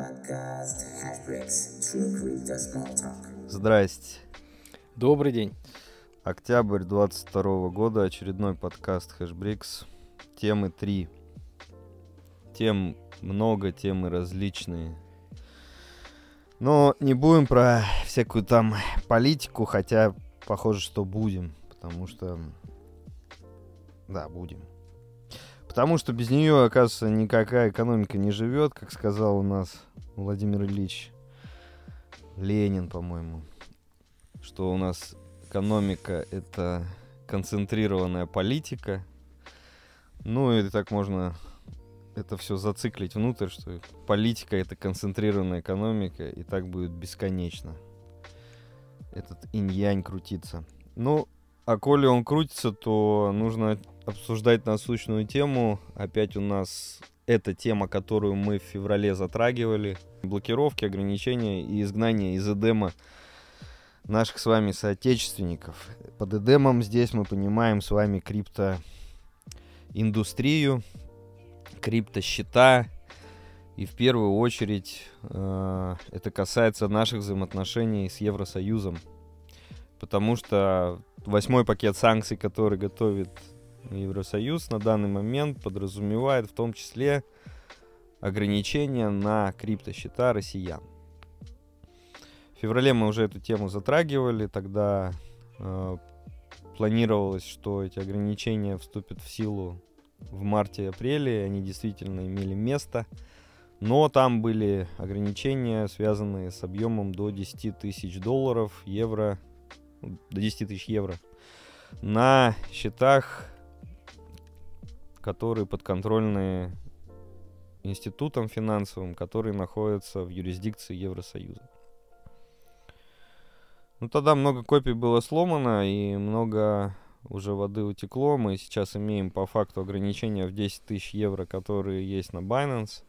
Подкаст Hashbricks. True Crypto Small Talk. Здрасте. Добрый день. Октябрь 22 года, очередной подкаст Hashbricks. Темы три. Тем много, темы различные. Но не будем про всякую там политику, хотя похоже, что будем. Потому что... Да, будем. Потому что без нее, оказывается, никакая экономика не живет, как сказал у нас Владимир Ильич Ленин, по-моему. Что у нас экономика — это концентрированная политика. Ну, и так можно это все зациклить внутрь, что политика — это концентрированная экономика, и так будет бесконечно. Этот инь-янь крутится. Ну, а коли он крутится, то нужно обсуждать насущную тему. Опять у нас эта тема, которую мы в феврале затрагивали. Блокировки, ограничения и изгнание из Эдема наших с вами соотечественников. Под Эдемом здесь мы понимаем с вами криптоиндустрию, криптосчета. И в первую очередь э, это касается наших взаимоотношений с Евросоюзом. Потому что восьмой пакет санкций, который готовит Евросоюз на данный момент подразумевает в том числе ограничения на криптосчета россиян. В феврале мы уже эту тему затрагивали, тогда э, планировалось, что эти ограничения вступят в силу в марте-апреле, они действительно имели место, но там были ограничения, связанные с объемом до 10 тысяч долларов, евро, до 10 тысяч евро на счетах которые подконтрольны институтам финансовым, которые находятся в юрисдикции Евросоюза. Ну, тогда много копий было сломано, и много уже воды утекло. Мы сейчас имеем по факту ограничения в 10 тысяч евро, которые есть на Binance,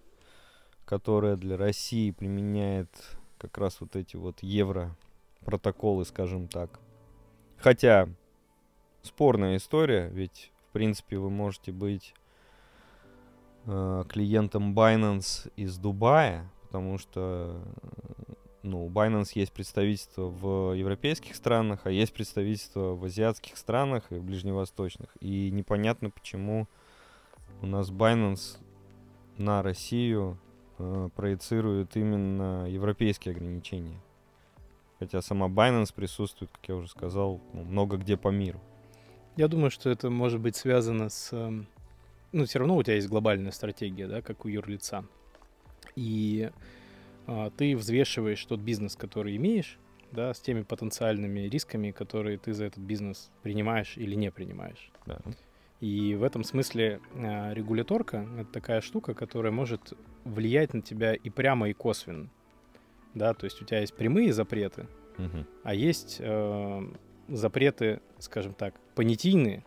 которая для России применяет как раз вот эти вот евро протоколы, скажем так. Хотя спорная история, ведь принципе, вы можете быть э, клиентом Binance из Дубая, потому что ну, у Binance есть представительство в европейских странах, а есть представительство в азиатских странах и в ближневосточных. И непонятно, почему у нас Binance на Россию э, проецирует именно европейские ограничения. Хотя сама Binance присутствует, как я уже сказал, ну, много где по миру. Я думаю, что это может быть связано с... Эм, ну, все равно у тебя есть глобальная стратегия, да, как у юрлица. И а, ты взвешиваешь тот бизнес, который имеешь, да, с теми потенциальными рисками, которые ты за этот бизнес принимаешь или не принимаешь. Да. И в этом смысле а, регуляторка — это такая штука, которая может влиять на тебя и прямо, и косвенно. Да, то есть у тебя есть прямые запреты, угу. а есть э, запреты, скажем так, понятийные,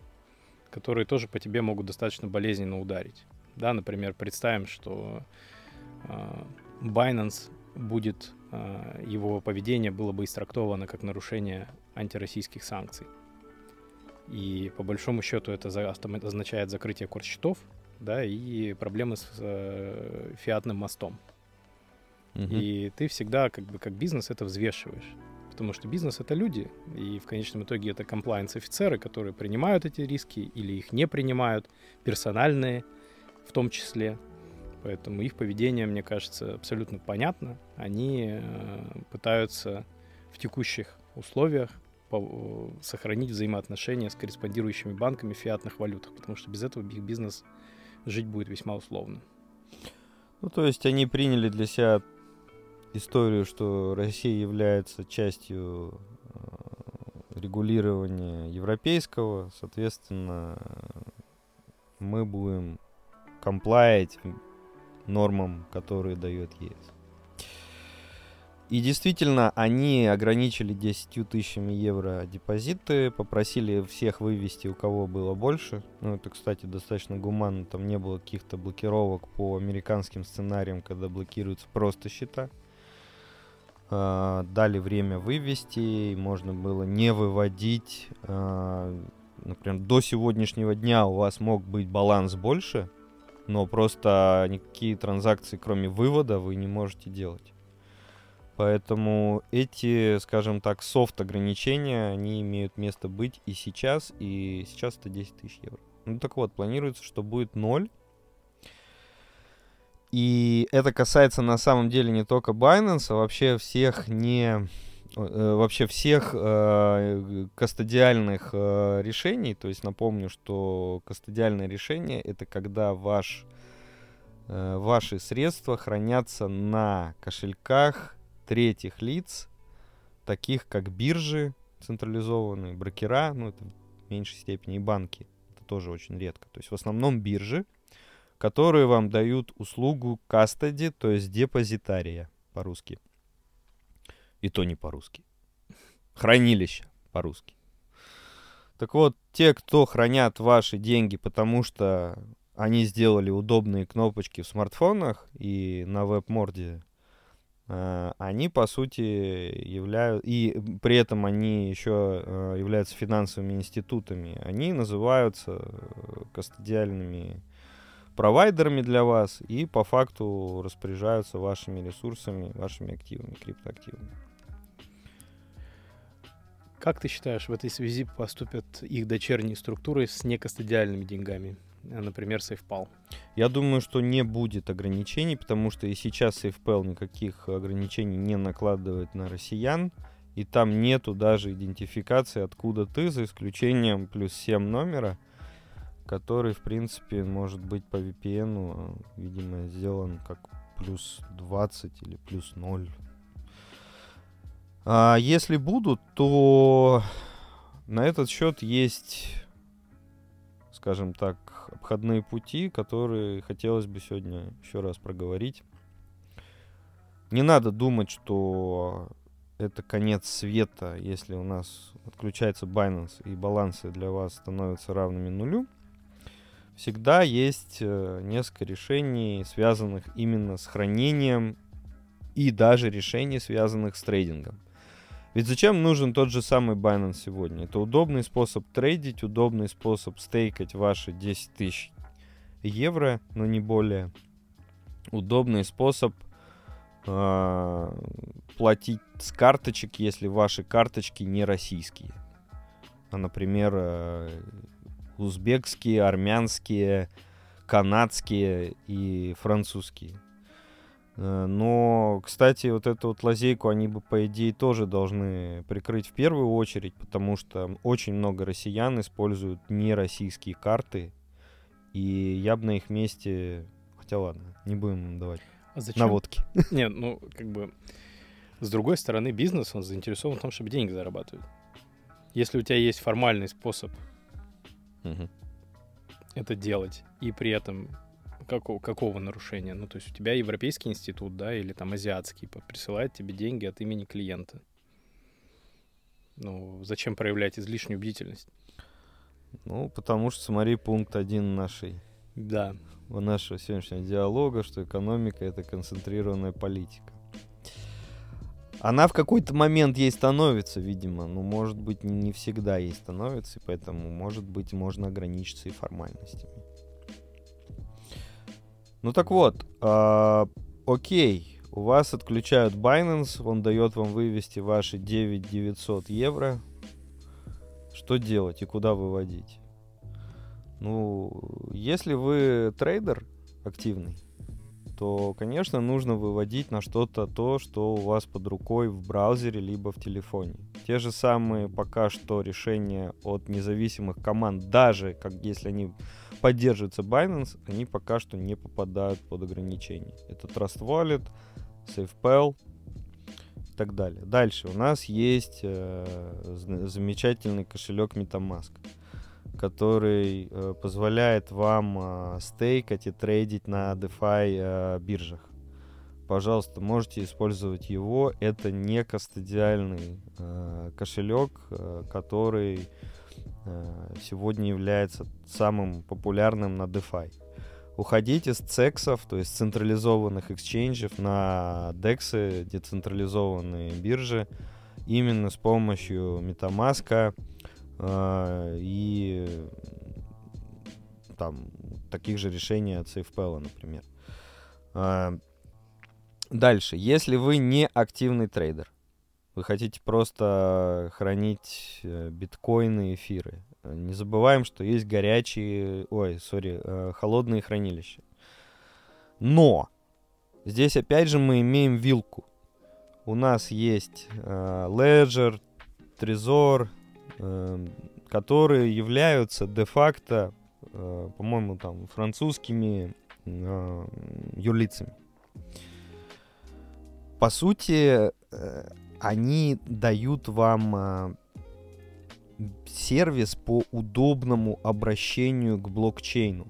которые тоже по тебе могут достаточно болезненно ударить. Да, например, представим, что э, Binance будет, э, его поведение было бы истрактовано как нарушение антироссийских санкций. И по большому счету это за, означает закрытие курс-счетов, да, и проблемы с э, фиатным мостом. Угу. И ты всегда, как бы, как бизнес это взвешиваешь потому что бизнес — это люди, и в конечном итоге это комплайенс-офицеры, которые принимают эти риски или их не принимают, персональные в том числе. Поэтому их поведение, мне кажется, абсолютно понятно. Они э, пытаются в текущих условиях по- сохранить взаимоотношения с корреспондирующими банками в фиатных валютах, потому что без этого их бизнес жить будет весьма условно. Ну, то есть они приняли для себя историю, что Россия является частью э, регулирования европейского, соответственно, мы будем комплаять нормам, которые дает ЕС. И действительно, они ограничили 10 тысячами евро депозиты, попросили всех вывести, у кого было больше. Ну, это, кстати, достаточно гуманно, там не было каких-то блокировок по американским сценариям, когда блокируются просто счета. Э, дали время вывести, можно было не выводить. Э, например, до сегодняшнего дня у вас мог быть баланс больше, но просто никакие транзакции, кроме вывода, вы не можете делать. Поэтому эти, скажем так, софт ограничения, они имеют место быть и сейчас, и сейчас это 10 тысяч евро. Ну так вот, планируется, что будет 0. И это касается на самом деле не только Binance, а вообще всех не э, вообще всех э, кастодиальных э, решений. То есть напомню, что кастодиальное решение это когда ваш, э, ваши средства хранятся на кошельках третьих лиц, таких как биржи централизованные, брокера, ну это в меньшей степени и банки. Это тоже очень редко. То есть в основном биржи, которые вам дают услугу кастеди, то есть депозитария по-русски. И то не по-русски. Хранилище по-русски. Так вот, те, кто хранят ваши деньги, потому что они сделали удобные кнопочки в смартфонах и на веб-морде Э, они, по сути, являются, и при этом они еще э, являются финансовыми институтами, они называются э, кастодиальными провайдерами для вас и по факту распоряжаются вашими ресурсами, вашими активами, криптоактивами. Как ты считаешь, в этой связи поступят их дочерние структуры с некастодиальными деньгами? Э, например, SafePal? Я думаю, что не будет ограничений, потому что и сейчас SafePal никаких ограничений не накладывает на россиян, и там нету даже идентификации, откуда ты, за исключением плюс 7 номера, который, в принципе, может быть по VPN, видимо, сделан как плюс 20 или плюс 0. А если будут, то на этот счет есть, скажем так, обходные пути, которые хотелось бы сегодня еще раз проговорить. Не надо думать, что это конец света, если у нас отключается Binance и балансы для вас становятся равными нулю. Всегда есть э, несколько решений, связанных именно с хранением и даже решений, связанных с трейдингом. Ведь зачем нужен тот же самый Binance сегодня? Это удобный способ трейдить, удобный способ стейкать ваши 10 тысяч евро, но не более. Удобный способ э, платить с карточек, если ваши карточки не российские. А, например, э, узбекские, армянские, канадские и французские. Э, но, кстати, вот эту вот лазейку они бы, по идее, тоже должны прикрыть в первую очередь, потому что очень много россиян используют не российские карты, и я бы на их месте... Хотя ладно, не будем им давать а зачем? наводки. Нет, ну, как бы... С другой стороны, бизнес, он заинтересован в том, чтобы деньги зарабатывать. Если у тебя есть формальный способ угу. это делать, и при этом Какого, какого нарушения? Ну, то есть у тебя европейский институт, да, или там азиатский присылает тебе деньги от имени клиента. Ну, зачем проявлять излишнюю бдительность? Ну, потому что смотри пункт один нашей. Да. Нашего сегодняшнего диалога, что экономика — это концентрированная политика. Она в какой-то момент ей становится, видимо, но, может быть, не всегда ей становится, и поэтому, может быть, можно ограничиться и формальностями. Ну так вот, э, окей, у вас отключают Binance, он дает вам вывести ваши 9900 евро. Что делать и куда выводить? Ну, если вы трейдер активный, то, конечно, нужно выводить на что-то то, что у вас под рукой в браузере либо в телефоне. Те же самые пока что решения от независимых команд, даже как если они поддерживается Binance, они пока что не попадают под ограничения. Это Trust Wallet, SafePal и так далее. Дальше у нас есть э, замечательный кошелек MetaMask, который э, позволяет вам э, стейкать и трейдить на DeFi э, биржах. Пожалуйста, можете использовать его. Это не кастодиальный э, кошелек, э, который Э, сегодня является самым популярным на DeFi. Уходить из цексов, то есть централизованных эксченджев на DEX, децентрализованные биржи, именно с помощью MetaMask и там таких же решений от SafePal, например. А, дальше. Если вы не активный трейдер, вы хотите просто хранить э, биткоины, эфиры. Не забываем, что есть горячие, ой, сори, э, холодные хранилища. Но здесь опять же мы имеем вилку. У нас есть э, Ledger, Trezor, э, которые являются де-факто, э, по-моему, там французскими э, юрлицами. По сути, э, они дают вам сервис по удобному обращению к блокчейну.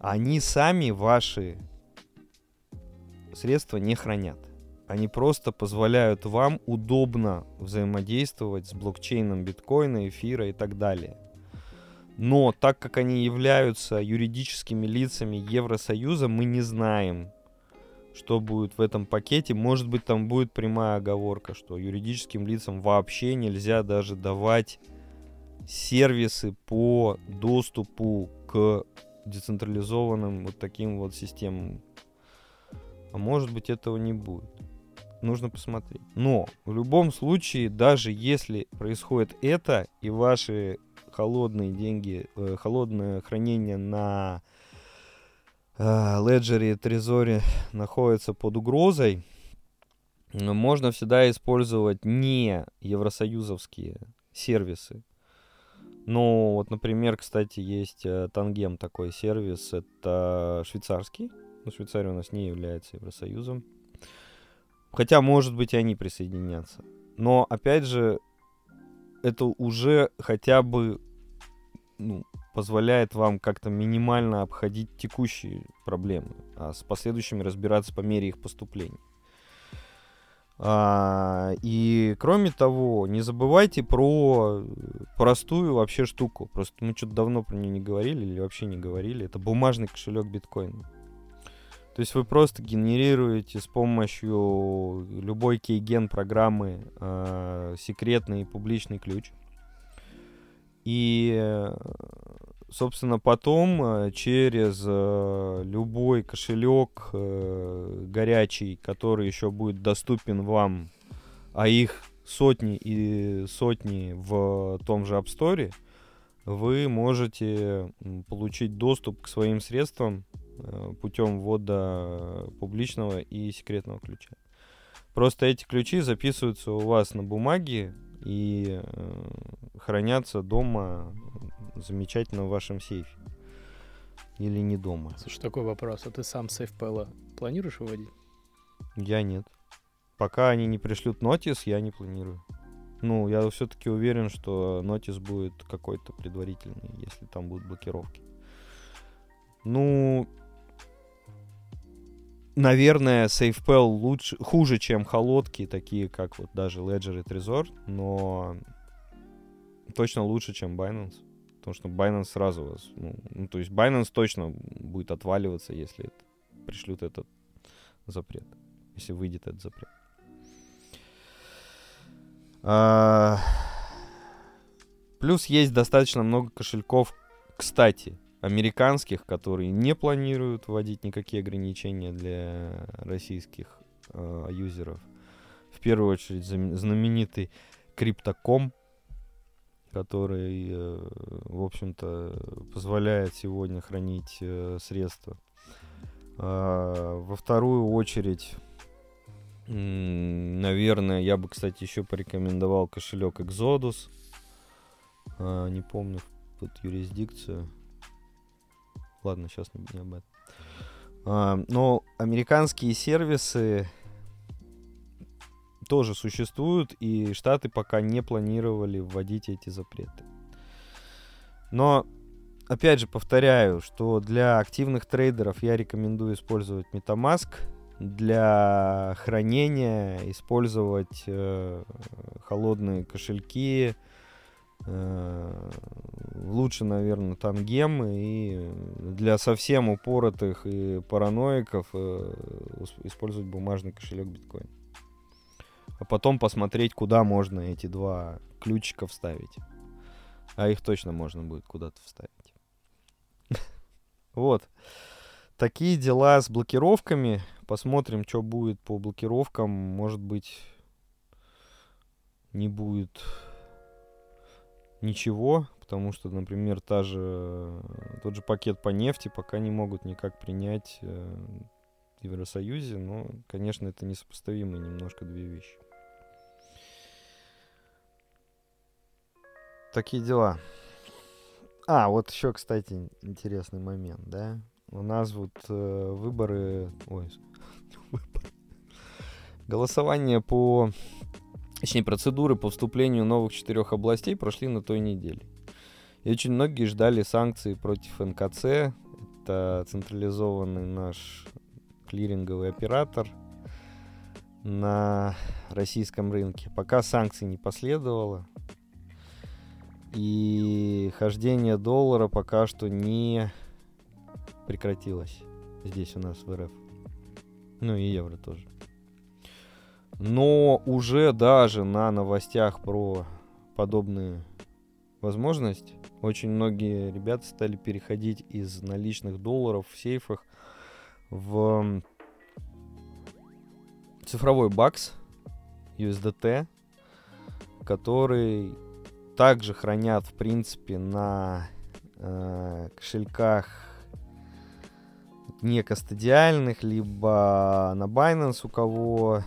Они сами ваши средства не хранят. Они просто позволяют вам удобно взаимодействовать с блокчейном биткоина, эфира и так далее. Но так как они являются юридическими лицами Евросоюза, мы не знаем, что будет в этом пакете. Может быть, там будет прямая оговорка, что юридическим лицам вообще нельзя даже давать сервисы по доступу к децентрализованным вот таким вот системам. А может быть, этого не будет. Нужно посмотреть. Но в любом случае, даже если происходит это, и ваши холодные деньги, э, холодное хранение на Леджере и Трезоре находятся под угрозой, можно всегда использовать не евросоюзовские сервисы. Ну, вот, например, кстати, есть э, Тангем такой сервис, это швейцарский. Но Швейцария у нас не является Евросоюзом. Хотя, может быть, и они присоединятся. Но, опять же, это уже хотя бы ну, позволяет вам как-то минимально обходить текущие проблемы, а с последующими разбираться по мере их поступления. А, и кроме того, не забывайте про простую вообще штуку. Просто мы что-то давно про нее не говорили или вообще не говорили. Это бумажный кошелек биткоина. То есть вы просто генерируете с помощью любой кейген программы э, секретный и публичный ключ. И, собственно, потом э, через э, любой кошелек э, горячий, который еще будет доступен вам, а их сотни и сотни в том же App Store, вы можете получить доступ к своим средствам путем ввода публичного и секретного ключа. Просто эти ключи записываются у вас на бумаге и э, хранятся дома замечательно в вашем сейфе. Или не дома. Слушай, такой вопрос. А ты сам сейф Пэла планируешь выводить? Я нет. Пока они не пришлют нотис, я не планирую. Ну, я все-таки уверен, что нотис будет какой-то предварительный, если там будут блокировки. Ну, наверное, SafePal лучше, хуже, чем холодки, такие как вот даже Ledger и Trezor, но точно лучше, чем Binance. Потому что Binance сразу вас... Ну, ну, то есть Binance точно будет отваливаться, если это, пришлют этот запрет. Если выйдет этот запрет. А... Плюс есть достаточно много кошельков, кстати, американских, которые не планируют вводить никакие ограничения для российских э, юзеров. В первую очередь знаменитый Crypto.com, который, э, в общем-то, позволяет сегодня хранить э, средства. Э, во вторую очередь, наверное, я бы, кстати, еще порекомендовал кошелек Exodus. Э, не помню тут юрисдикцию. Ладно, сейчас не, не об этом. А, но американские сервисы тоже существуют, и Штаты пока не планировали вводить эти запреты. Но, опять же, повторяю, что для активных трейдеров я рекомендую использовать MetaMask. Для хранения использовать э, холодные кошельки, Э, лучше, наверное, тангем и для совсем упоротых и параноиков э, использовать бумажный кошелек биткоин. А потом посмотреть, куда можно эти два ключика вставить. А их точно можно будет куда-то вставить. Вот. Такие дела с блокировками. Посмотрим, что будет по блокировкам. Может быть, не будет ничего, потому что, например, та же, тот же пакет по нефти пока не могут никак принять э, в Евросоюзе, но, конечно, это несопоставимые немножко две вещи. Такие дела. А, вот еще, кстати, интересный момент, да? У нас вот э, выборы... Ой, Голосование по... Точнее, процедуры по вступлению новых четырех областей прошли на той неделе. И очень многие ждали санкций против НКЦ. Это централизованный наш клиринговый оператор на российском рынке. Пока санкций не последовало. И хождение доллара пока что не прекратилось здесь у нас в РФ. Ну и евро тоже. Но уже даже на новостях про подобные возможности очень многие ребята стали переходить из наличных долларов в сейфах в цифровой бакс USDT, который также хранят, в принципе, на э, кошельках не кастодиальных, либо на Binance, у кого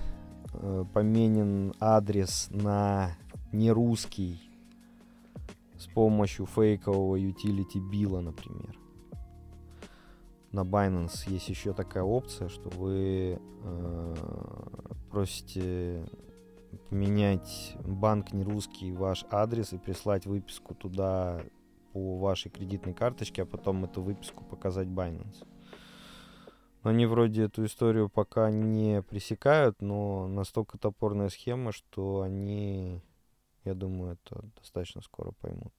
поменен адрес на нерусский с помощью фейкового utility билла, например. На Binance есть еще такая опция, что вы э, просите поменять банк не русский ваш адрес и прислать выписку туда по вашей кредитной карточке, а потом эту выписку показать Binance. Они вроде эту историю пока не пресекают, но настолько топорная схема, что они, я думаю, это достаточно скоро поймут.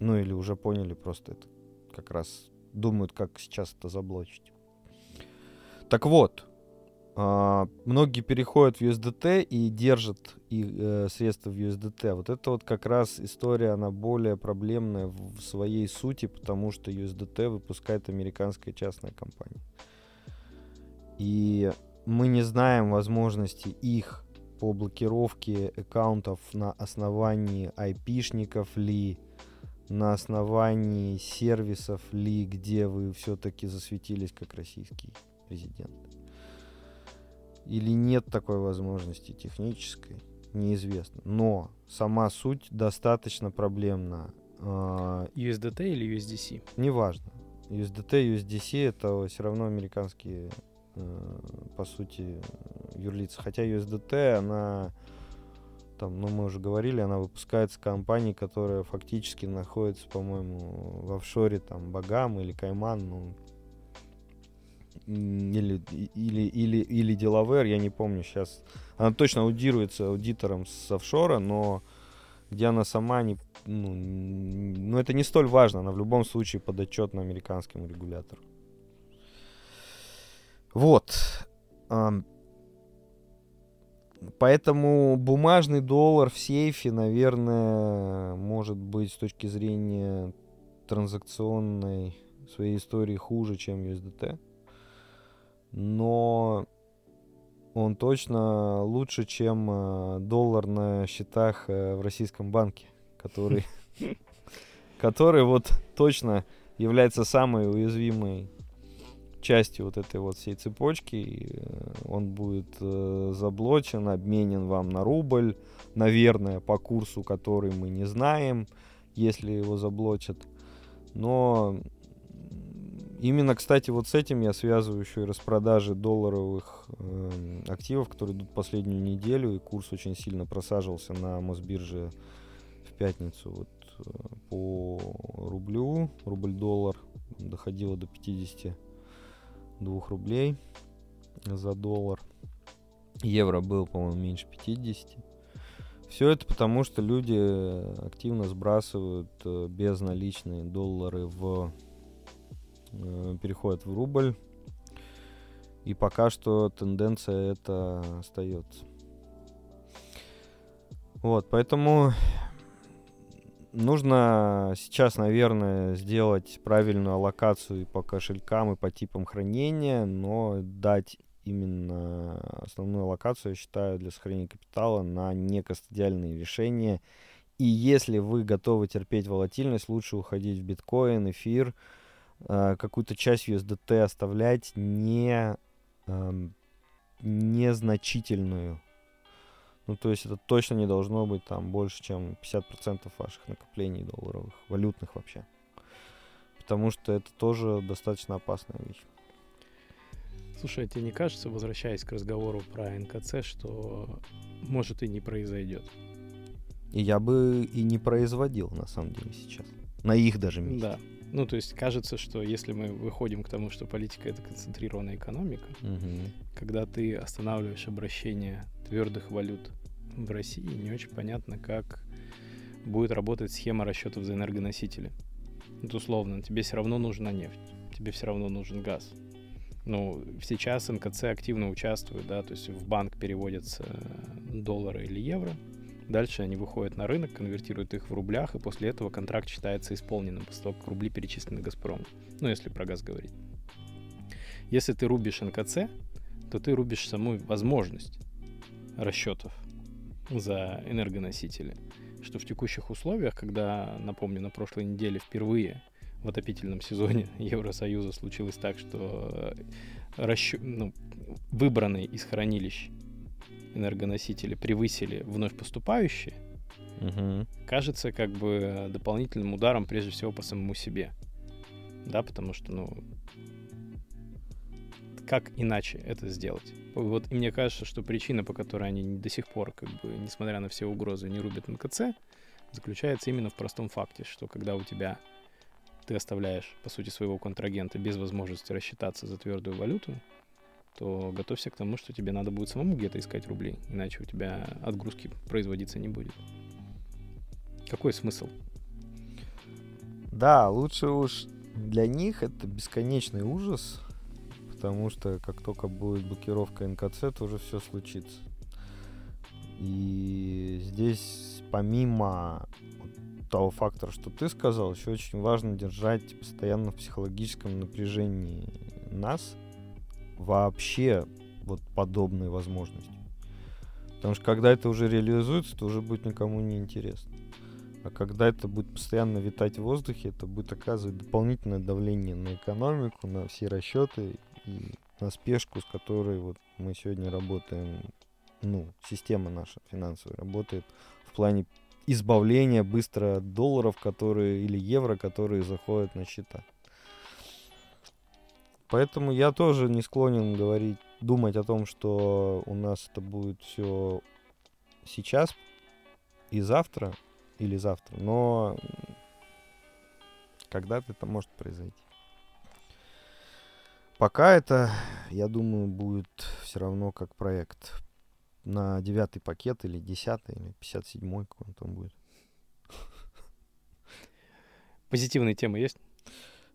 Ну или уже поняли, просто это как раз думают, как сейчас это заблочить. Так вот, Uh, многие переходят в USDT и держат и, э, средства в USDT. Вот это вот как раз история, она более проблемная в своей сути, потому что USDT выпускает американская частная компания. И мы не знаем возможности их по блокировке аккаунтов на основании IP-шников ли, на основании сервисов ли, где вы все-таки засветились как российский резидент или нет такой возможности технической, неизвестно. Но сама суть достаточно проблемна. А, USDT или USDC? Неважно. USDT, USDC это все равно американские, по сути, юрлицы. Хотя USDT, она там, ну мы уже говорили, она выпускается компанией, которая фактически находится, по-моему, в офшоре там Багам или Кайман, ну или, или, или, или Делавер, я не помню сейчас. Она точно аудируется аудитором с офшора, но где она сама не... Ну, ну, это не столь важно, она в любом случае подотчетна американскому регулятору. Вот. Поэтому бумажный доллар в сейфе, наверное, может быть с точки зрения транзакционной своей истории хуже, чем USDT но он точно лучше, чем э, доллар на счетах э, в российском банке, который, который вот точно является самой уязвимой частью вот этой вот всей цепочки. Э, он будет заблочен, обменен вам на рубль, наверное, по курсу, который мы не знаем, если его заблочат. Но Именно, кстати, вот с этим я связываю еще и распродажи долларовых э, активов, которые идут последнюю неделю, и курс очень сильно просаживался на Мосбирже в пятницу. Вот э, по рублю, рубль-доллар доходило до 52 рублей за доллар. Евро был, по-моему, меньше 50. Все это потому, что люди активно сбрасывают э, безналичные доллары в Э, переходят в рубль. И пока что тенденция это остается. Вот, поэтому нужно сейчас, наверное, сделать правильную аллокацию и по кошелькам, и по типам хранения, но дать именно основную локацию, я считаю, для сохранения капитала на некостадиальные решения. И если вы готовы терпеть волатильность, лучше уходить в биткоин, эфир, э, какую-то часть USDT оставлять не, э, незначительную. Ну, то есть это точно не должно быть там больше, чем 50% ваших накоплений долларовых, валютных вообще. Потому что это тоже достаточно опасная вещь. Слушай, а тебе не кажется, возвращаясь к разговору про НКЦ, что может и не произойдет? И я бы и не производил, на самом деле, сейчас. На их даже месте. Да. Ну, то есть кажется, что если мы выходим к тому, что политика это концентрированная экономика, Мгм. когда ты останавливаешь обращение твердых валют в России, не очень понятно, как будет работать схема расчетов за энергоносители. Вот условно, тебе все равно нужна нефть, тебе все равно нужен газ. Ну, сейчас НКЦ активно участвует, да, то есть в банк переводятся доллары или евро, дальше они выходят на рынок, конвертируют их в рублях, и после этого контракт считается исполненным, после того, как рубли перечислены Газпрому. Ну, если про газ говорить. Если ты рубишь НКЦ, то ты рубишь саму возможность расчетов за энергоносители. Что в текущих условиях, когда, напомню, на прошлой неделе впервые в отопительном сезоне Евросоюза случилось так, что расчё- ну, выбранные из хранилищ энергоносители превысили вновь поступающие, Мгм. кажется как бы дополнительным ударом прежде всего по самому себе. Да, потому что, ну, как иначе это сделать? Вот и мне кажется, что причина, по которой они до сих пор, как бы, несмотря на все угрозы, не рубят НКЦ, заключается именно в простом факте, что когда у тебя ты оставляешь, по сути, своего контрагента без возможности рассчитаться за твердую валюту, то готовься к тому, что тебе надо будет самому где-то искать рубли, иначе у тебя отгрузки производиться не будет. Какой смысл? Да, лучше уж для них это бесконечный ужас, потому что как только будет блокировка НКЦ, то уже все случится. И здесь помимо того фактора, что ты сказал, еще очень важно держать постоянно в психологическом напряжении нас вообще вот подобной возможностью. Потому что когда это уже реализуется, то уже будет никому не интересно. А когда это будет постоянно витать в воздухе, это будет оказывать дополнительное давление на экономику, на все расчеты на спешку, с которой вот мы сегодня работаем, ну, система наша финансовая работает в плане избавления быстро от долларов, которые или евро, которые заходят на счета. Поэтому я тоже не склонен говорить, думать о том, что у нас это будет все сейчас и завтра, или завтра, но когда-то это может произойти. Пока это, я думаю, будет все равно как проект на девятый пакет или десятый, или 57-й, какой он там будет. Позитивные темы есть?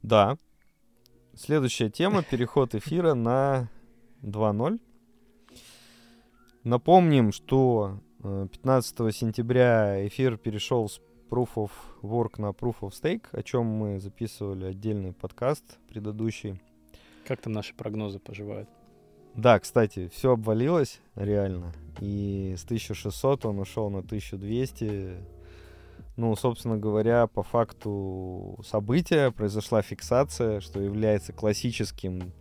Да. Следующая тема, переход эфира на 2.0. Напомним, что э, 15 сентября эфир перешел с Proof of Work на Proof of Stake, о чем мы записывали отдельный подкаст предыдущий. Как там наши прогнозы поживают? Да, кстати, все обвалилось реально. И с 1600 он ушел на 1200. Ну, собственно говоря, по факту события произошла фиксация, что является классическим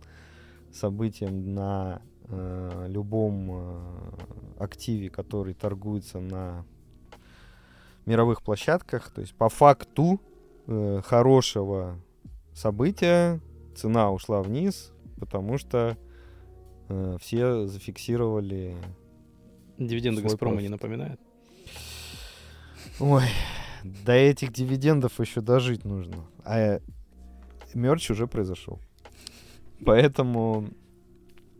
событием на э, любом э, активе, который торгуется на мировых площадках. То есть по факту э, хорошего события цена ушла вниз, потому что э, все зафиксировали. Дивиденды Газпрома профит. не напоминают? Ой, до этих дивидендов еще дожить нужно. А мерч уже произошел. Поэтому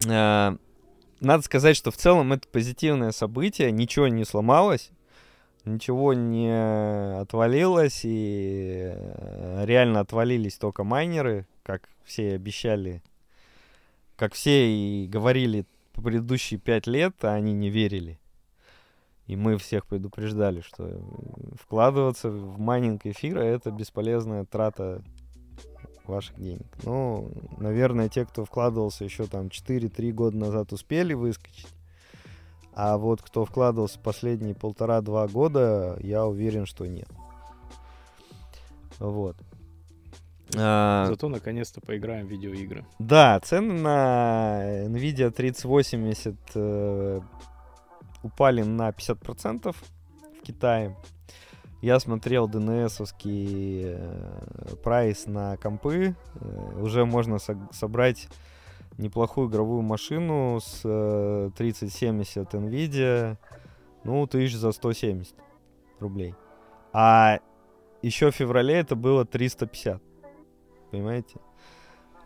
э, надо сказать, что в целом это позитивное событие, ничего не сломалось, ничего не отвалилось, и э, реально отвалились только майнеры, как все обещали, как все и говорили по предыдущие пять лет, а они не верили. И мы всех предупреждали, что вкладываться в майнинг эфира это бесполезная трата ваших денег. Ну, наверное, те, кто вкладывался еще там 4-3 года назад, успели выскочить. А вот кто вкладывался последние полтора-два года, я уверен, что нет. Вот. А, Зато наконец-то поиграем в видеоигры. Да, цены на Nvidia 3080 э, упали на 50% в Китае. Я смотрел DNS-овский э, прайс на компы. Э, уже можно со- собрать неплохую игровую машину с э, 3070 Nvidia. Ну, тысяч за 170 рублей. А еще в феврале это было 350 понимаете?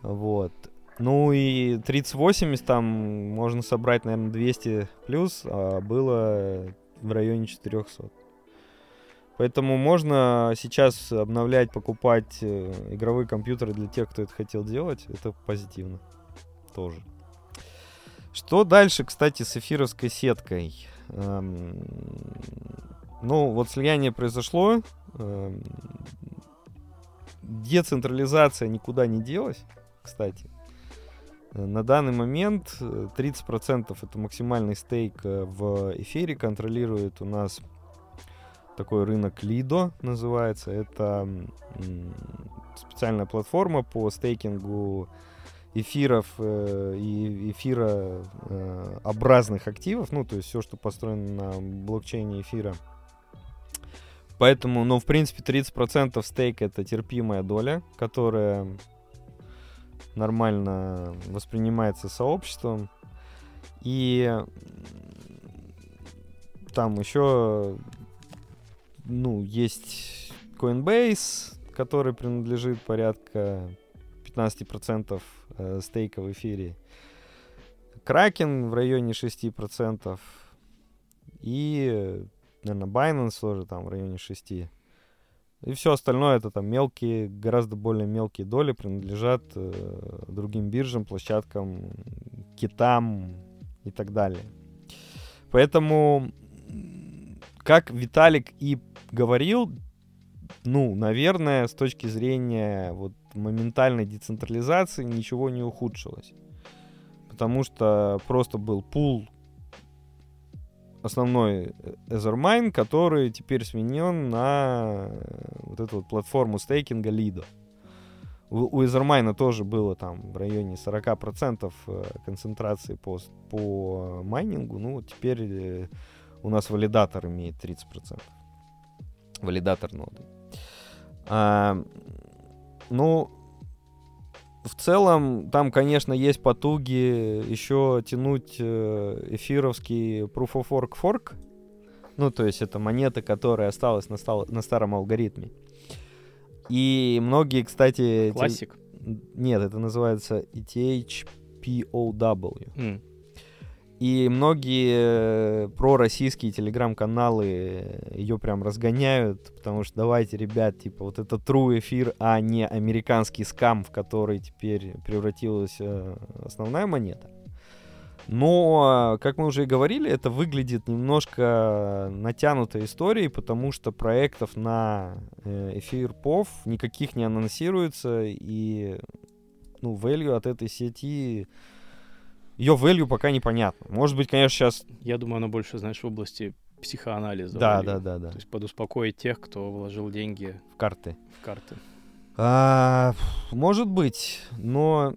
Вот. Ну и 3080 там можно собрать, наверное, 200 плюс, а было в районе 400. Поэтому можно сейчас обновлять, покупать э, игровые компьютеры для тех, кто это хотел делать. Это позитивно тоже. Что дальше, кстати, с эфировской сеткой? Эм, ну, вот слияние произошло. Эм, децентрализация никуда не делась, кстати. Э, на данный момент 30% э, это максимальный стейк э, в эфире контролирует у нас такой рынок Lido называется. Это специальная платформа по стейкингу эфиров и эфирообразных активов, ну, то есть все, что построено на блокчейне эфира. Поэтому, ну, в принципе, 30% стейка это терпимая доля, которая нормально воспринимается сообществом. И там еще, ну, есть Coinbase, который принадлежит порядка 15% э, стейка в эфире. Кракен в районе 6%. И наверное, Binance тоже там в районе 6. И все остальное это там мелкие, гораздо более мелкие доли принадлежат э, другим биржам, площадкам, китам и так далее. Поэтому, как Виталик и говорил, ну, наверное, с точки зрения вот моментальной децентрализации ничего не ухудшилось. Потому что просто был пул основной э, Ethermine, который теперь сменен на э, вот эту вот платформу стейкинга Lido. У, у Ethermine тоже было там в районе 40% э, концентрации по, по майнингу. Ну, теперь у нас валидатор имеет 30%. Валидатор ноды. А, ну, в целом, там, конечно, есть потуги еще тянуть э, эфировский Proof of Work Fork. Ну, то есть это монета, которая осталась на, стал, на старом алгоритме. И многие, кстати... Классик? Те... Нет, это называется ETH POW. Mm. И многие э, пророссийские телеграм-каналы ее прям разгоняют, потому что давайте, ребят, типа вот это true эфир, а не американский скам, в который теперь превратилась э, основная монета. Но, как мы уже и говорили, это выглядит немножко натянутой историей, потому что проектов на э, эфир POV никаких не анонсируется, и ну, value от этой сети ее value пока непонятно. Может быть, конечно, сейчас... Я думаю, она больше, знаешь, в области психоанализа. Да, да, да, да. То есть подуспокоить тех, кто вложил деньги в карты. В карты. А, может быть, но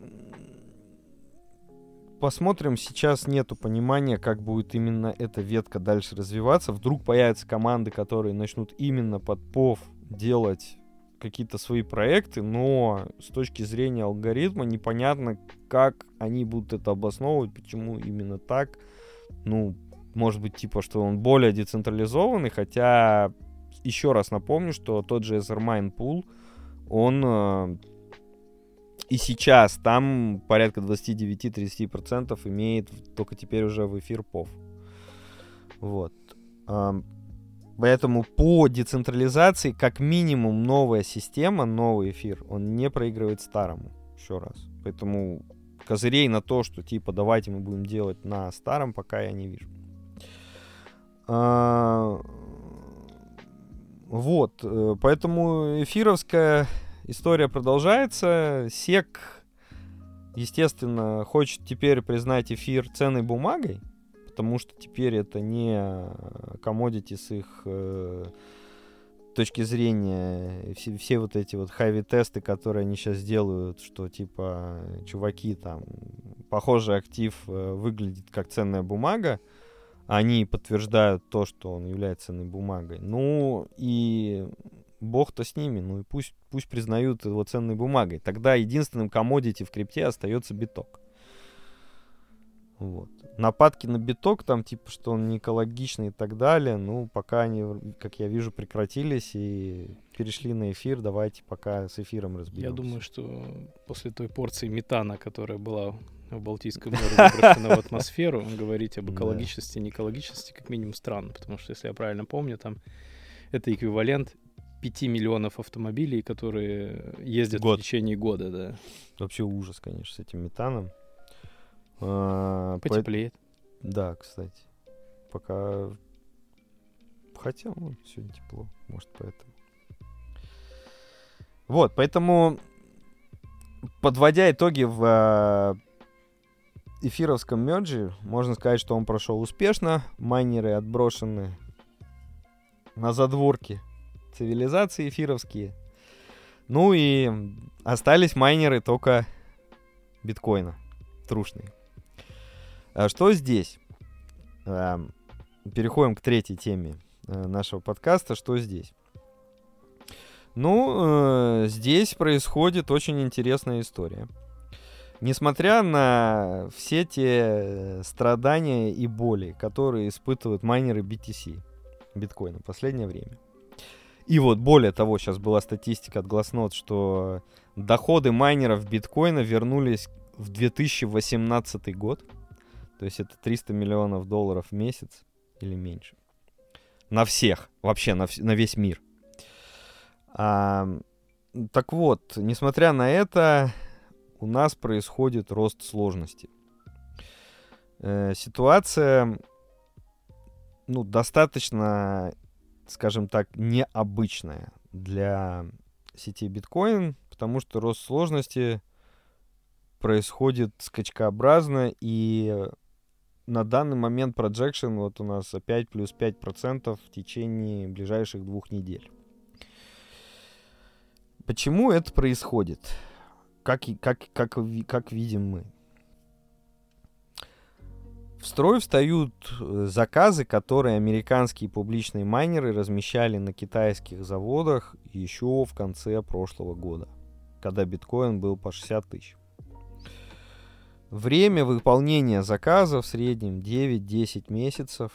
посмотрим. Сейчас нету понимания, как будет именно эта ветка дальше развиваться. Вдруг появятся команды, которые начнут именно под POV делать какие-то свои проекты, но с точки зрения алгоритма непонятно, как они будут это обосновывать, почему именно так. Ну, может быть, типа, что он более децентрализованный, хотя еще раз напомню, что тот же Ethermine Pool, он э, и сейчас там порядка 29-30% имеет только теперь уже в эфир POV. Вот. Поэтому по децентрализации, как минимум, новая система, новый эфир, он не проигрывает старому. Еще раз. Поэтому козырей на то, что типа давайте мы будем делать на старом, пока я не вижу. А, вот, э, поэтому эфировская история продолжается. Сек, естественно, хочет теперь признать эфир ценной бумагой, потому что теперь это не комодити с их э, точки зрения, все, все вот эти вот хайви-тесты, которые они сейчас делают, что типа, чуваки, там, похоже, актив э, выглядит как ценная бумага, они подтверждают то, что он является ценной бумагой. Ну и бог-то с ними, ну и пусть, пусть признают его ценной бумагой. Тогда единственным комодити в крипте остается биток. Вот. Нападки на биток, там, типа, что он не экологичный и так далее, ну, пока они, как я вижу, прекратились и перешли на эфир, давайте пока с эфиром разберемся. Я думаю, что после той порции метана, которая была в Балтийском море выброшена в атмосферу, говорить об экологичности и неэкологичности как минимум странно, потому что, если я правильно помню, там это эквивалент 5 миллионов автомобилей, которые ездят Год. в течение года, да. Вообще ужас, конечно, с этим метаном. А, Потеплеет. По... Да, кстати. Пока... Хотя, ну, сегодня тепло, может, поэтому. Вот, поэтому, подводя итоги в а, эфировском мерджи, можно сказать, что он прошел успешно. Майнеры отброшены на задворки цивилизации эфировские. Ну и остались майнеры только биткоина, трушные. А что здесь? Эм, переходим к третьей теме э, нашего подкаста. Что здесь? Ну, э, здесь происходит очень интересная история. Несмотря на все те страдания и боли, которые испытывают майнеры BTC, биткоина, в последнее время. И вот более того, сейчас была статистика от Glassnode, что доходы майнеров биткоина вернулись в 2018 год. То есть это 300 миллионов долларов в месяц или меньше. На всех, вообще на, на весь мир. А, так вот, несмотря на это, у нас происходит рост сложности. Э, ситуация, ну, достаточно, скажем так, необычная для сети биткоин, потому что рост сложности происходит скачкообразно, и на данный момент projection вот у нас опять плюс 5% в течение ближайших двух недель. Почему это происходит? Как, как, как, как видим мы? В строй встают э, заказы, которые американские публичные майнеры размещали на китайских заводах еще в конце прошлого года, когда биткоин был по 60 тысяч. Время выполнения заказа в среднем 9-10 месяцев,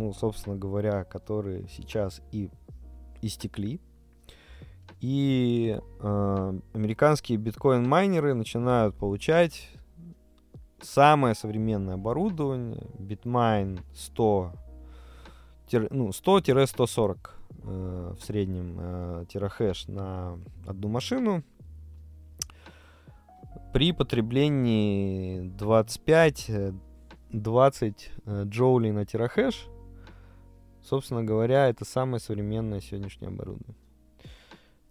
ну, собственно говоря, которые сейчас и истекли. И э, американские биткоин-майнеры начинают получать самое современное оборудование, Bitmine 100, ну, 100-140 э, в среднем э, терахэш на одну машину – при потреблении 25-20 э, джоулей на терахэш, собственно говоря, это самое современное сегодняшнее оборудование.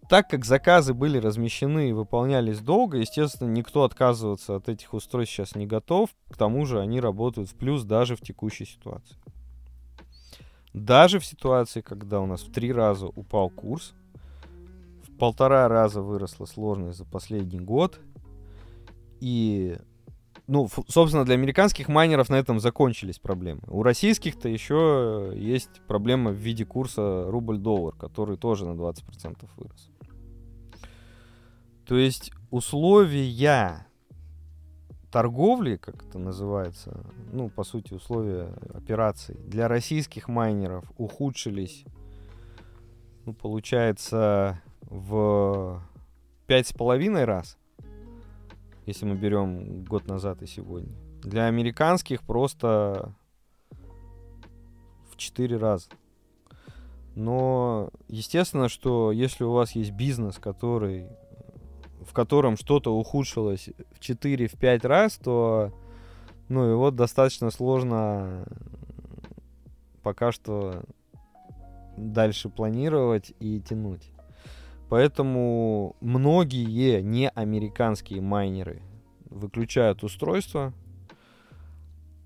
Так как заказы были размещены и выполнялись долго, естественно, никто отказываться от этих устройств сейчас не готов. К тому же они работают в плюс даже в текущей ситуации. Даже в ситуации, когда у нас в три раза упал курс, в полтора раза выросла сложность за последний год, и, ну, собственно, для американских майнеров на этом закончились проблемы. У российских-то еще есть проблема в виде курса рубль-доллар, который тоже на 20% вырос. То есть условия торговли, как это называется, ну, по сути, условия операций для российских майнеров ухудшились, ну, получается, в пять с половиной раз если мы берем год назад и сегодня. Для американских просто в 4 раза. Но естественно, что если у вас есть бизнес, который, в котором что-то ухудшилось в 4-5 в раз, то ну, его достаточно сложно пока что дальше планировать и тянуть. Поэтому многие не американские майнеры выключают устройство,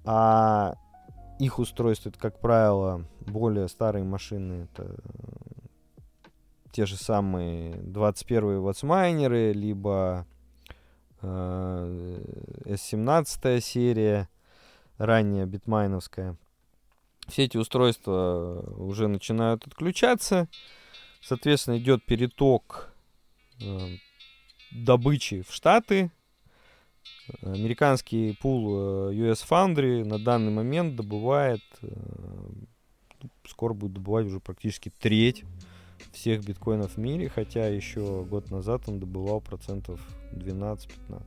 а их устройство это, как правило, более старые машины. Это те же самые 21 ватсмайнеры, либо э, S17 серия, ранняя битмайновская. Все эти устройства уже начинают отключаться. Соответственно, идет переток э, добычи в Штаты. Американский пул э, US Foundry на данный момент добывает, э, скоро будет добывать уже практически треть всех биткоинов в мире, хотя еще год назад он добывал процентов 12-15.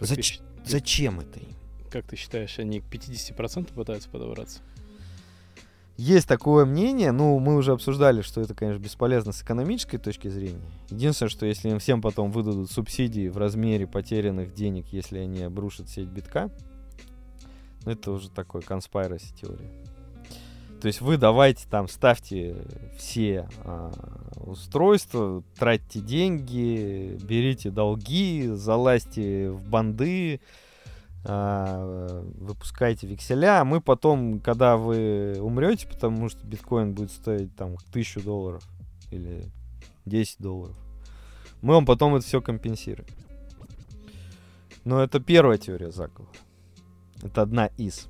Зач... Зачем это им? Как ты считаешь, они к 50% пытаются подобраться? Есть такое мнение, ну, мы уже обсуждали, что это, конечно, бесполезно с экономической точки зрения. Единственное, что если им всем потом выдадут субсидии в размере потерянных денег, если они обрушат сеть битка, ну, это уже такой conspiracy теория. То есть вы давайте там ставьте все а, устройства, тратьте деньги, берите долги, залазьте в банды, а, выпускайте векселя, а мы потом, когда вы умрете, потому что биткоин будет стоить там тысячу долларов или 10 долларов, мы вам потом это все компенсируем. Но это первая теория заговора. Это одна из.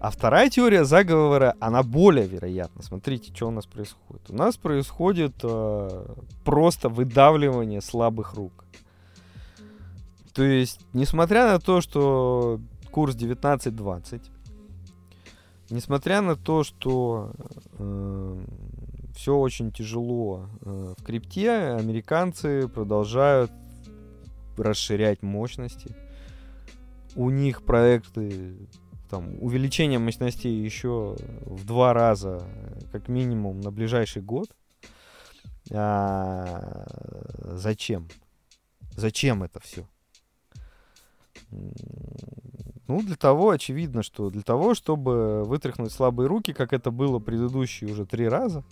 А вторая теория заговора, она более вероятна. Смотрите, что у нас происходит. У нас происходит э, просто выдавливание слабых рук. То есть, несмотря на то, что курс 19.20, несмотря на то, что э, все очень тяжело э, в крипте, американцы продолжают расширять мощности. У них проекты там, увеличение мощностей еще в два раза, как минимум, на ближайший год. А, зачем? Зачем это все? Ну, для того, очевидно, что для того, чтобы вытряхнуть слабые руки, как это было предыдущие уже три раза,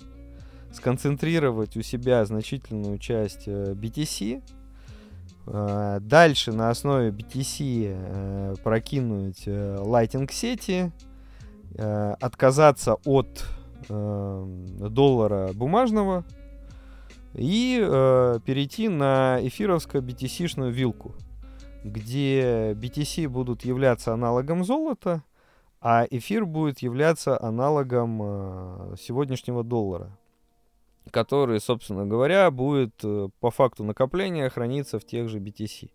сконцентрировать у себя значительную часть э, BTC, э, дальше на основе BTC э, прокинуть Lightning сети, отказаться от доллара бумажного и перейти на эфировско-BTC-шную вилку – где BTC будут являться аналогом золота, а эфир будет являться аналогом э, сегодняшнего доллара, который, собственно говоря, будет э, по факту накопления храниться в тех же BTC.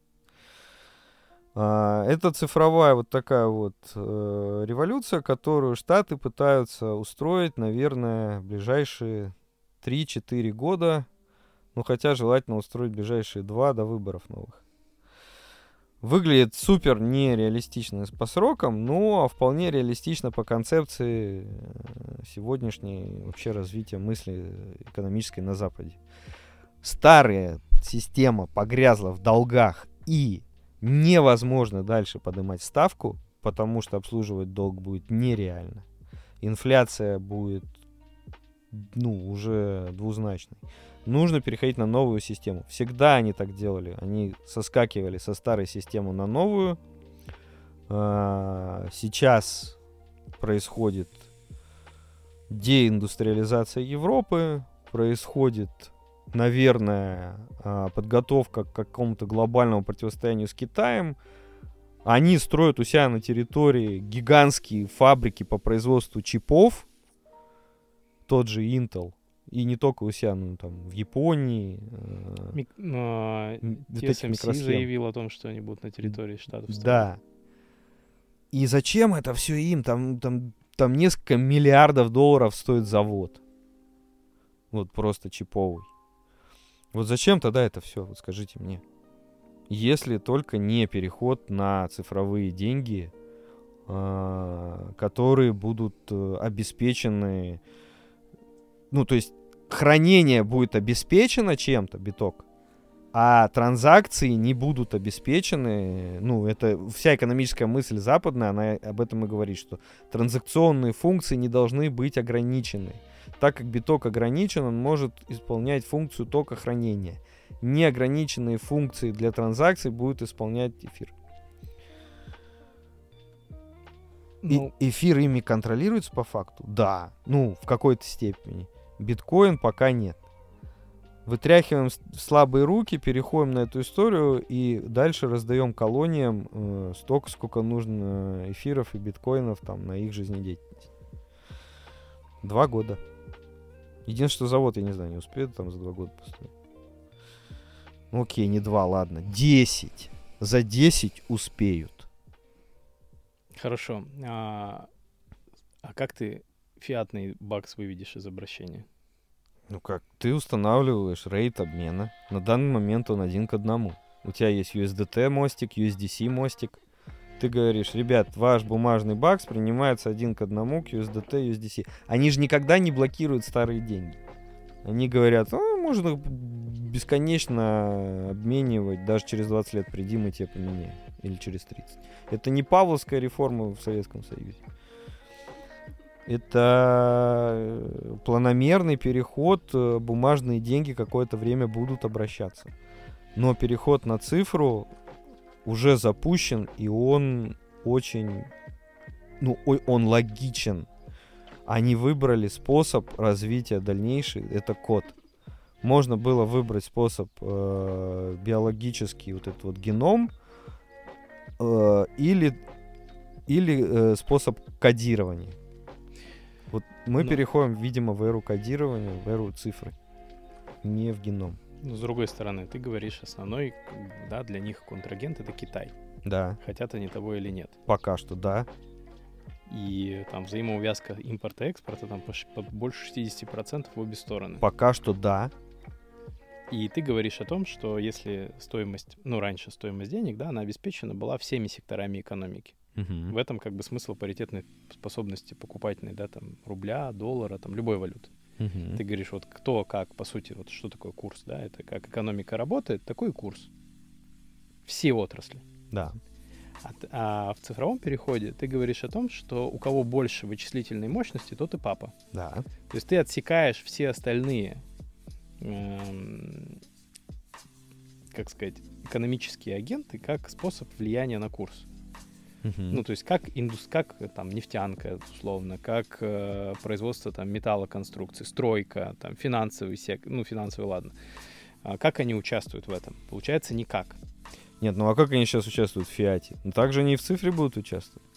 Э, это цифровая вот такая вот э, революция, которую Штаты пытаются устроить, наверное, ближайшие 3-4 года, ну хотя желательно устроить ближайшие 2 до выборов новых. Выглядит супер нереалистично по срокам, но вполне реалистично по концепции э, сегодняшней вообще развития мысли экономической на Западе. Старая система погрязла в долгах и невозможно дальше поднимать ставку, потому что обслуживать долг будет нереально. Инфляция будет ну, уже двузначной нужно переходить на новую систему. Всегда они так делали. Они соскакивали со старой системы на новую. А, сейчас происходит деиндустриализация Европы, происходит, наверное, а, подготовка к какому-то глобальному противостоянию с Китаем. Они строят у себя на территории гигантские фабрики по производству чипов, тот же Intel, и не только у себя, ну, там, в Японии. Э, Мик, э, TSMC заявил о том, что они будут на территории штатов. Строить. Да. И зачем это все им? Там, там, там несколько миллиардов долларов стоит завод. Вот просто чиповый. Вот зачем тогда это все? Вот скажите мне. Если только не переход на цифровые деньги, э, которые будут э, обеспечены ну, то есть хранение будет обеспечено чем-то, биток, а транзакции не будут обеспечены. Ну, это вся экономическая мысль западная, она об этом и говорит, что транзакционные функции не должны быть ограничены. Так как биток ограничен, он может исполнять функцию тока хранения. Неограниченные функции для транзакций будет исполнять эфир. Ну, эфир ими контролируется по факту? Да. Ну, в какой-то степени. Биткоин пока нет. Вытряхиваем слабые руки, переходим на эту историю и дальше раздаем колониям э, столько, сколько нужно эфиров и биткоинов там на их жизнедеятельность. Два года. Единственное, что завод, я не знаю, не успеет там за два года построить. Ну окей, не два, ладно. Десять. За десять успеют. хорошо. А, а как ты фиатный бакс выведешь из обращения? Ну как, ты устанавливаешь рейд обмена. На данный момент он один к одному. У тебя есть USDT мостик, USDC мостик. Ты говоришь, ребят, ваш бумажный бакс принимается один к одному к USDT, USDC. Они же никогда не блокируют старые деньги. Они говорят, «А, можно бесконечно обменивать, даже через 20 лет приди, мы тебе поменяем. Или через 30. Это не павловская реформа в Советском Союзе. Это э, планомерный переход, э, бумажные деньги какое-то время будут обращаться. Но переход на цифру уже запущен, и он очень, ну, ой, он логичен. Они выбрали способ развития дальнейший, это код. Можно было выбрать способ э, биологический, вот этот вот геном, э, или, или э, способ кодирования. Мы Ну. переходим, видимо, в эру кодирования, в эру цифры, не в геном. Но с другой стороны, ты говоришь, основной, да, для них контрагент это Китай. Да, Хотят они того или нет. пока что да. И там взаимоувязка импорта и экспорта там по, по больше 60% в обе стороны. Пока что да. И ты говоришь о том, что если стоимость, ну раньше стоимость денег, да, она обеспечена была всеми секторами экономики. Мгм. В этом как бы смысл паритетной способности покупательной, да, там рубля, доллара, там любой валюты. Мгм. Ты говоришь, вот кто как, по сути, вот что такое курс, да, это как экономика работает, такой курс. Все отрасли. Да. А, а в цифровом переходе ты говоришь о том, что у кого больше вычислительной мощности, тот и папа. Да. То есть ты отсекаешь все остальные, эм, как сказать, экономические агенты как способ влияния на курс. Мгм. Ну, то есть как индус, как э, там нефтянка, условно, как э, производство там металлоконструкций, стройка, там финансовый сектор, ну, финансовый, ладно. А как они участвуют в этом? Получается, никак. Нет, ну а как они сейчас участвуют в Фиате? Ну так же они и в цифре будут участвовать.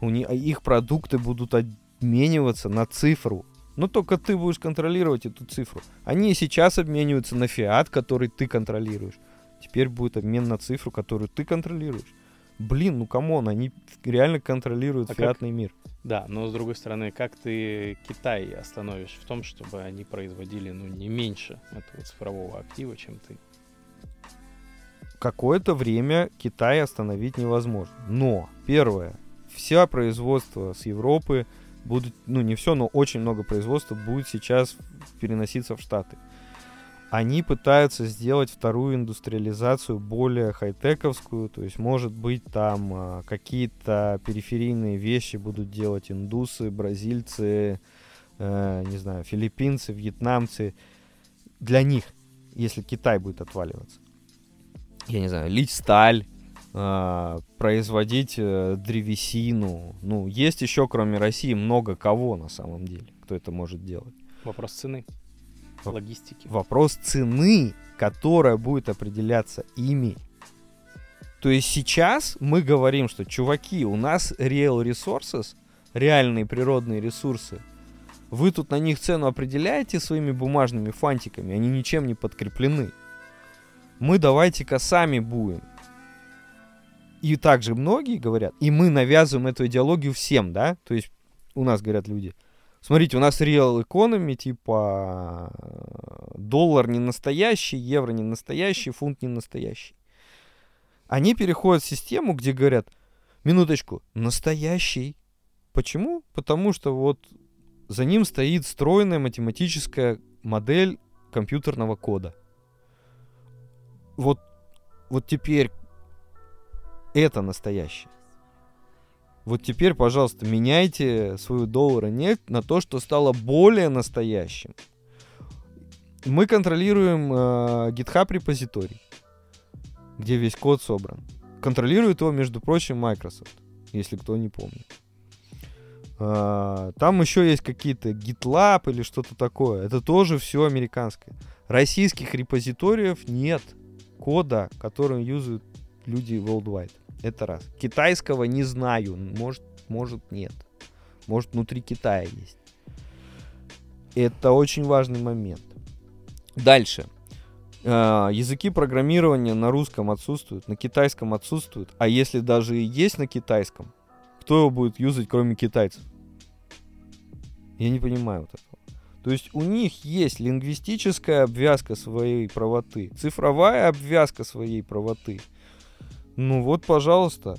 У них, их продукты будут обмениваться на цифру. Но только ты будешь контролировать эту цифру. Они и сейчас обмениваются на фиат, который ты контролируешь. Теперь будет обмен на цифру, которую ты контролируешь. Блин, ну come on, они реально контролируют А как- фиатный мир. Да, но с другой стороны, как ты Китай остановишь в том, чтобы они производили, ну, не меньше этого цифрового актива, чем ты? какое-то время Китай остановить невозможно. Но, первое, вся производство с Европы будут, ну не все, но очень много производства будет сейчас переноситься в Штаты. Они пытаются сделать вторую индустриализацию более хай-тековскую, то есть, может быть, там а, какие-то периферийные вещи будут делать индусы, бразильцы, э, не знаю, филиппинцы, вьетнамцы. Для них, если Китай будет отваливаться я не знаю, лить сталь, а, производить э, древесину. Ну, есть еще, кроме России, много кого на самом деле, кто это может делать. Вопрос цены, логистики. Вопрос цены, которая будет определяться ими. То есть сейчас мы говорим, что, чуваки, у нас real resources, реальные природные ресурсы, вы тут на них цену определяете своими бумажными фантиками, они ничем не подкреплены. Мы давайте-ка сами будем. И также многие говорят, и мы навязываем эту идеологию всем, да? То есть у нас говорят люди, смотрите, у нас real economy, типа доллар не настоящий, евро не настоящий, фунт не настоящий. Они переходят в систему, где говорят, минуточку, настоящий. Почему? Потому что вот за ним стоит стройная математическая модель компьютерного кода. вот, вот теперь это настоящее. Вот теперь, пожалуйста, меняйте свою доллар и нефть на то, что стало более настоящим. Мы контролируем э, GitHub репозиторий, где весь код собран. Контролирует его, между прочим, Microsoft, если кто не помнит. Э, там еще есть какие-то GitLab или что-то такое. Это тоже все американское. Российских репозиториев нет кода, которым юзают люди worldwide. Это раз. Китайского не знаю. Может, может нет. Может, внутри Китая есть. Это очень важный момент. Дальше. Э, языки программирования на русском отсутствуют, на китайском отсутствуют. А если даже и есть на китайском, кто его будет юзать, кроме китайцев? Я не понимаю вот этого. То есть у них есть лингвистическая обвязка своей правоты, цифровая обвязка своей правоты – ну вот, пожалуйста.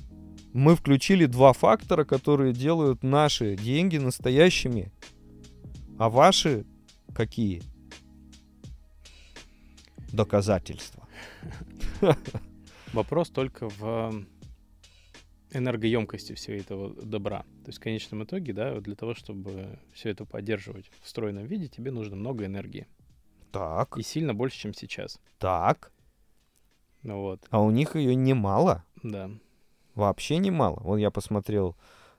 Мы включили два фактора, которые делают наши деньги настоящими. А ваши какие? Доказательства. Вопрос только в энергоемкости всего этого добра. То есть в конечном итоге, да, для того, чтобы все это поддерживать в встроенном виде, тебе нужно много энергии. Так. И сильно больше, чем сейчас. Так. Ну вот. А у них ее немало. Да. Вообще немало. Вот я посмотрел,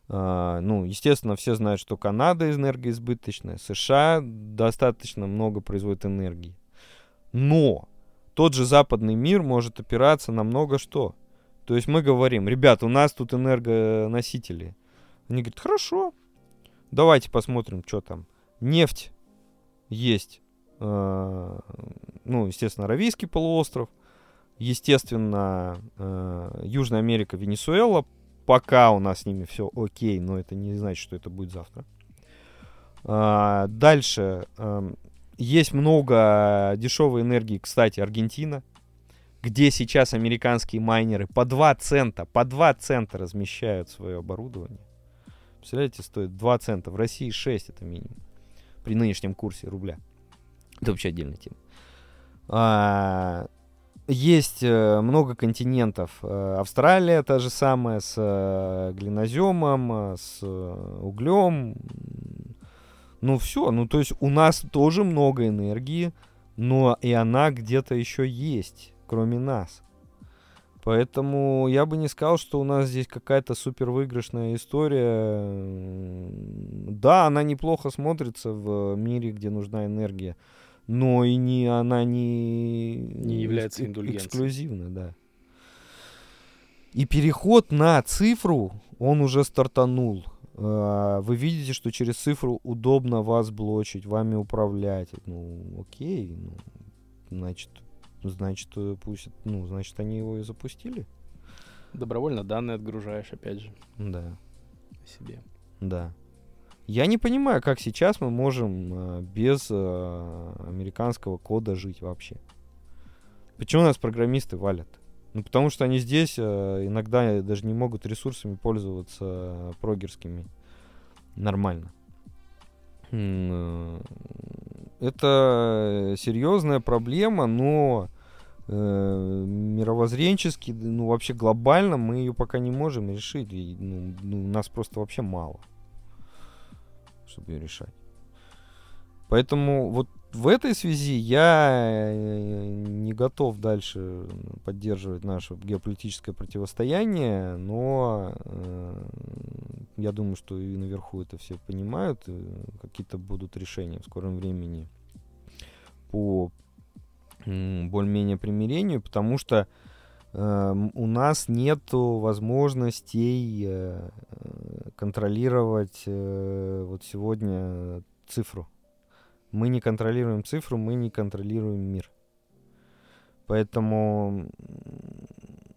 э, ну, естественно, все знают, что Канада энергоизбыточная, США достаточно много производит энергии. Но тот же западный мир может опираться на много что. То есть мы говорим, ребят, у нас тут энергоносители. Они говорят, хорошо, давайте посмотрим, что там. Нефть есть, э, ну, естественно, Аравийский полуостров, Естественно, э, Южная Америка, Венесуэла. Пока у нас с ними все окей, но это не значит, что это будет завтра. А, дальше. Эм, есть много дешевой энергии, кстати, Аргентина, где сейчас американские майнеры по 2 цента, по 2 цента размещают свое оборудование. Представляете, стоит 2 цента. В России 6 это минимум. При нынешнем курсе рубля. Это вообще отдельная тема. А, есть э, много континентов. Э, Австралия та же самая с э, глиноземом, с углем. Ну все, ну то есть у нас тоже много энергии, но и она где-то еще есть, кроме нас. Поэтому я бы не сказал, что у нас здесь какая-то супер выигрышная история. Да, она неплохо смотрится в мире, где нужна энергия но и не, она не, не является индульгенцией. Эксклюзивна, да. И переход на цифру, он уже стартанул. А, вы видите, что через цифру удобно вас блочить, вами управлять. Ну, окей, ну, значит, значит, пусть, ну, значит, они его и запустили. Добровольно данные отгружаешь, опять же. Да. Себе. Да. Я не понимаю, как сейчас мы можем э, без э, американского кода жить вообще. Почему нас программисты валят? Ну, потому что они здесь э, иногда даже не могут ресурсами пользоваться прогерскими нормально. Это серьезная проблема, но мировоззренчески, ну вообще глобально мы ее пока не можем решить. И, ну, ну, нас просто вообще мало чтобы ее решать. Поэтому вот в этой связи я э, не готов дальше поддерживать наше геополитическое противостояние, но э, я думаю, что и наверху это все понимают, какие-то будут решения в скором времени по более-менее примирению, потому что у нас нет возможностей э, контролировать э, вот сегодня цифру. Мы не контролируем цифру, мы не контролируем мир. Поэтому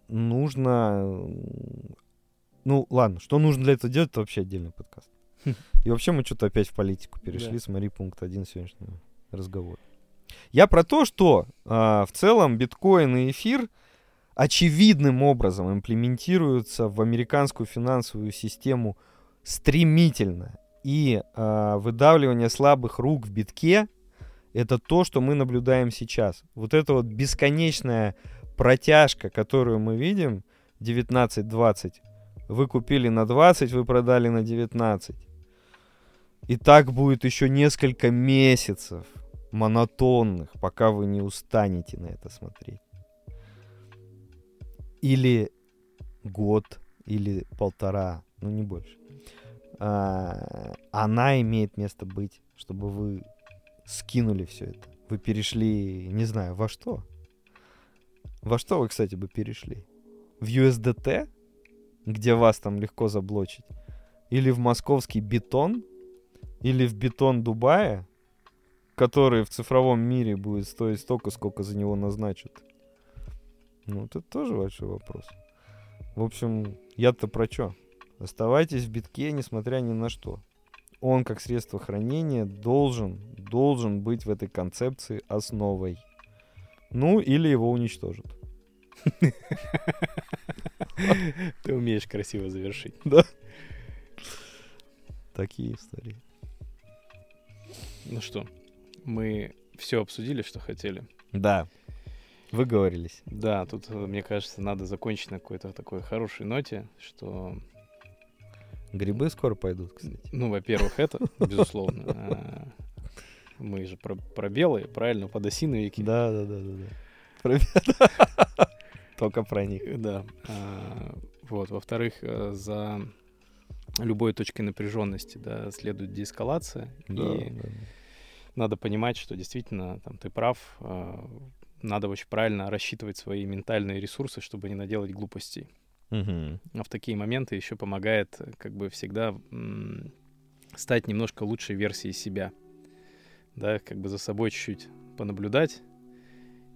нужно... Ну, ладно, что нужно для этого делать, это вообще отдельный подкаст. И вообще мы что-то опять в политику перешли, да. смотри, пункт один сегодняшнего разговора. Я про то, что э, в целом биткоин и эфир очевидным образом имплементируются в американскую финансовую систему стремительно. И э, выдавливание слабых рук в битке это то, что мы наблюдаем сейчас. Вот это вот бесконечное протяжка, которую мы видим, 19-20, вы купили на 20, вы продали на 19. И так будет еще несколько месяцев монотонных, пока вы не устанете на это смотреть. Или год, или полтора, ну не больше. А, она имеет место быть, чтобы вы скинули все это. Вы перешли, не знаю, во что? Во что вы, кстати, бы перешли? В USDT, где вас там легко заблочить? Или в московский бетон? Или в бетон Дубая, который в цифровом мире будет стоить столько, сколько за него назначат? Ну, это тоже большой вопрос. В общем, я-то про что? Оставайтесь в битке, несмотря ни на что. Он, как средство хранения, должен, должен быть в этой концепции основой. Ну, или его уничтожат. Ты умеешь красиво завершить. Да. Такие истории. Ну что, мы все обсудили, что хотели. Да. Выговорились. Да, тут, э, мне кажется, надо закончить на какой-то такой хорошей ноте, что... Грибы скоро пойдут, кстати. Ну, во-первых, это, безусловно. А, Мы же про, про белые, правильно, подосиновики. Да, да, да, да. да. Только про них. Да. А, Вот. Во-вторых, э, за любой точкой напряженности, да, следует деэскалация. Да, И да. надо понимать, что действительно там ты прав. Надо очень правильно рассчитывать свои ментальные ресурсы, чтобы не наделать глупостей. Мгм. А в такие моменты еще помогает, э, как бы всегда, стать немножко лучшей версией себя. Да, как бы за собой чуть-чуть понаблюдать.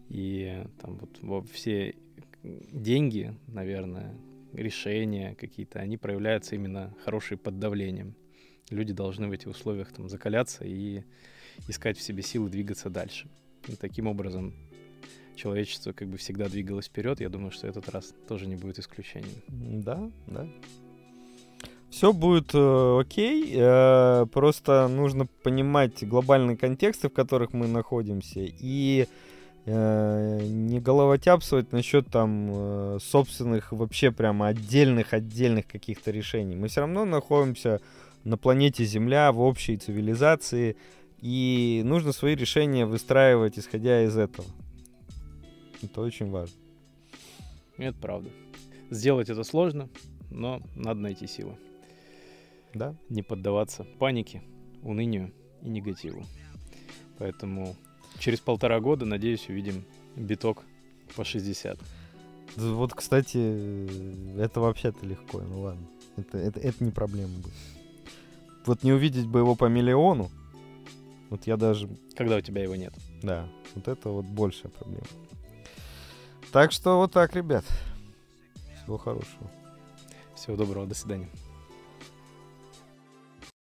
И там вот во- все деньги, наверное, решения какие-то, они проявляются именно хорошие под давлением. Люди должны в этих условиях там закаляться и искать в себе силы двигаться дальше. И таким образом человечество как бы всегда двигалось вперед. Я думаю, что этот раз тоже не будет исключением. Да, да. Все будет э, окей, э, просто нужно понимать глобальные контексты, в которых мы находимся, и э, не головотяпствовать насчет там э, собственных вообще прямо отдельных-отдельных каких-то решений. Мы все равно находимся на планете Земля, в общей цивилизации, и нужно свои решения выстраивать, исходя из этого. Это очень важно. Это правда. Сделать это сложно, но надо найти силы. Да? Не поддаваться панике, унынию и негативу. Поэтому через полтора года, надеюсь, увидим биток по 60. Да Вот, кстати, э, это вообще-то легко, ну ладно. Это, это, это не проблема будет. Вот не увидеть бы его по миллиону, вот я даже, Когда у тебя его нет. да, вот это вот большая проблема. Так что вот так, ребят. Всего хорошего. Всего доброго, до свидания.